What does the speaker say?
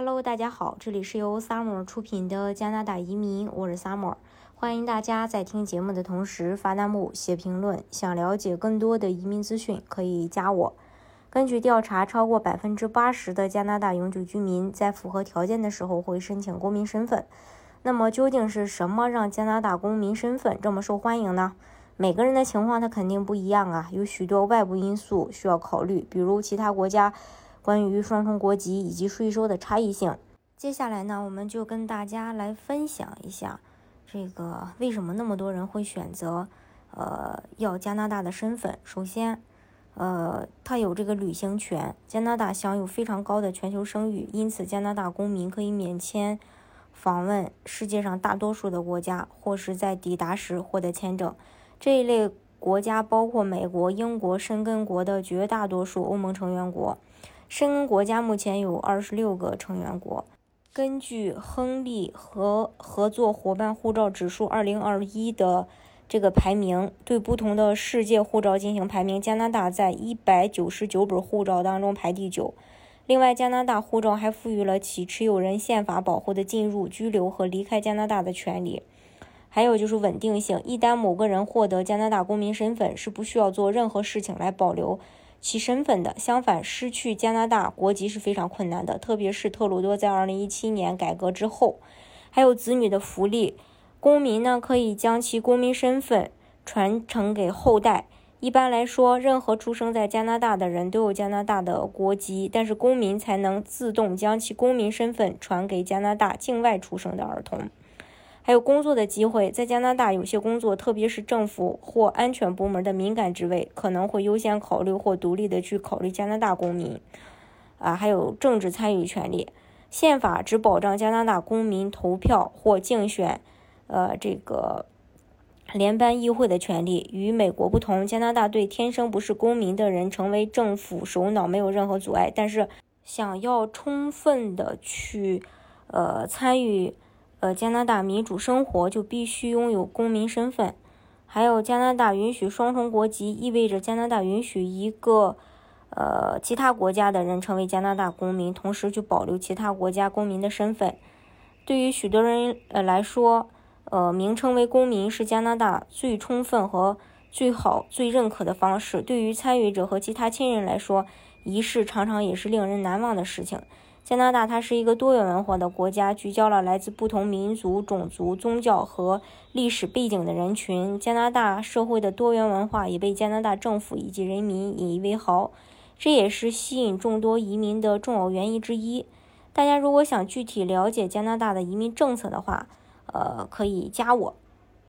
Hello，大家好，这里是由 Summer 出品的加拿大移民，我是 Summer。欢迎大家在听节目的同时发弹幕、写评论。想了解更多的移民资讯，可以加我。根据调查，超过百分之八十的加拿大永久居民在符合条件的时候会申请公民身份。那么，究竟是什么让加拿大公民身份这么受欢迎呢？每个人的情况他肯定不一样啊，有许多外部因素需要考虑，比如其他国家。关于双重国籍以及税收的差异性，接下来呢，我们就跟大家来分享一下这个为什么那么多人会选择呃要加拿大的身份。首先，呃，他有这个旅行权，加拿大享有非常高的全球声誉，因此加拿大公民可以免签访问世界上大多数的国家，或是在抵达时获得签证。这一类国家包括美国、英国、申根国的绝大多数欧盟成员国。申根国家目前有二十六个成员国。根据亨利和合作伙伴护照指数二零二一的这个排名，对不同的世界护照进行排名，加拿大在一百九十九本护照当中排第九。另外，加拿大护照还赋予了其持有人宪法保护的进入、居留和离开加拿大的权利。还有就是稳定性，一旦某个人获得加拿大公民身份，是不需要做任何事情来保留。其身份的，相反，失去加拿大国籍是非常困难的，特别是特鲁多在二零一七年改革之后，还有子女的福利，公民呢可以将其公民身份传承给后代。一般来说，任何出生在加拿大的人都有加拿大的国籍，但是公民才能自动将其公民身份传给加拿大境外出生的儿童。还有工作的机会，在加拿大有些工作，特别是政府或安全部门的敏感职位，可能会优先考虑或独立的去考虑加拿大公民。啊，还有政治参与权利，宪法只保障加拿大公民投票或竞选，呃，这个联邦议会的权利。与美国不同，加拿大对天生不是公民的人成为政府首脑没有任何阻碍，但是想要充分的去，呃，参与。呃，加拿大民主生活就必须拥有公民身份，还有加拿大允许双重国籍，意味着加拿大允许一个呃其他国家的人成为加拿大公民，同时就保留其他国家公民的身份。对于许多人呃来说，呃，名称为公民是加拿大最充分和最好、最认可的方式。对于参与者和其他亲人来说，仪式常常也是令人难忘的事情。加拿大它是一个多元文化的国家，聚焦了来自不同民族、种族、宗教和历史背景的人群。加拿大社会的多元文化也被加拿大政府以及人民引以为豪，这也是吸引众多移民的重要原因之一。大家如果想具体了解加拿大的移民政策的话，呃，可以加我。